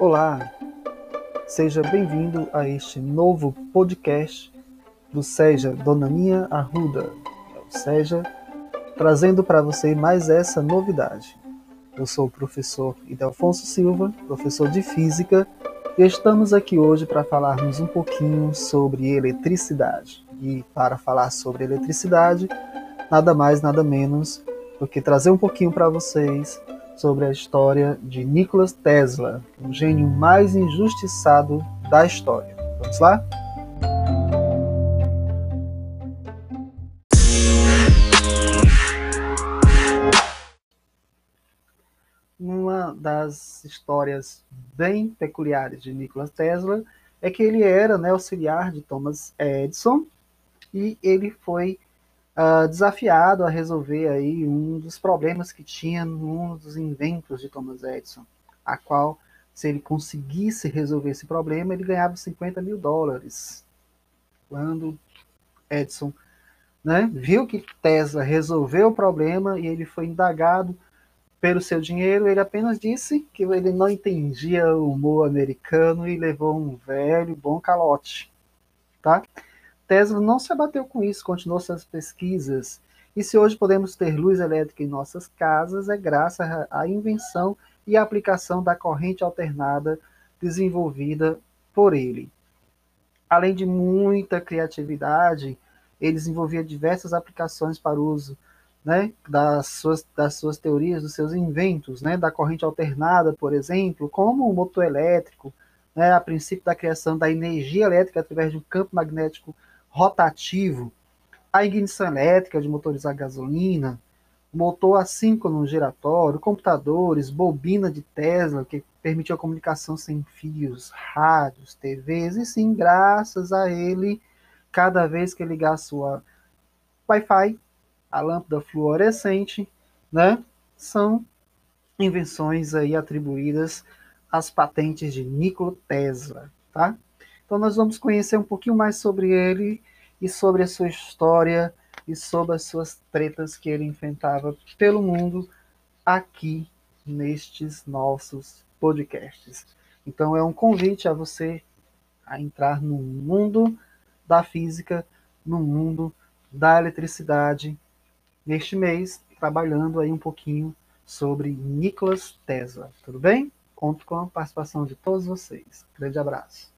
Olá, seja bem-vindo a este novo podcast do Seja Dona Minha Arruda, ou seja, trazendo para você mais essa novidade. Eu sou o professor Idelfonso Silva, professor de Física, e estamos aqui hoje para falarmos um pouquinho sobre eletricidade. E para falar sobre eletricidade, nada mais, nada menos do que trazer um pouquinho para vocês sobre a história de Nikola Tesla, o gênio mais injustiçado da história. Vamos lá? Uma das histórias bem peculiares de Nikola Tesla é que ele era né, auxiliar de Thomas Edison e ele foi uh, desafiado a resolver aí um dos problemas que tinha num dos inventos de Thomas Edison, a qual, se ele conseguisse resolver esse problema, ele ganhava 50 mil dólares. Quando Edison né, viu que Tesla resolveu o problema e ele foi indagado pelo seu dinheiro, ele apenas disse que ele não entendia o humor americano e levou um velho bom calote, tá? Tesla não se abateu com isso, continuou suas pesquisas. E se hoje podemos ter luz elétrica em nossas casas, é graças à invenção e aplicação da corrente alternada desenvolvida por ele. Além de muita criatividade, ele desenvolvia diversas aplicações para uso né, das, suas, das suas teorias, dos seus inventos, né, da corrente alternada, por exemplo, como o motor elétrico, né, a princípio da criação da energia elétrica através de um campo magnético rotativo, a ignição elétrica de motores a gasolina, motor assíncrono giratório, computadores, bobina de Tesla, que permitiu a comunicação sem fios, rádios, TVs, e sim, graças a ele, cada vez que ligar a sua Wi-Fi, a lâmpada fluorescente, né, são invenções aí atribuídas às patentes de Nikola Tesla, tá? Então nós vamos conhecer um pouquinho mais sobre ele e sobre a sua história e sobre as suas tretas que ele enfrentava pelo mundo aqui nestes nossos podcasts. Então é um convite a você a entrar no mundo da física, no mundo da eletricidade neste mês, trabalhando aí um pouquinho sobre Nikola Tesla. Tudo bem? Conto com a participação de todos vocês. Grande abraço.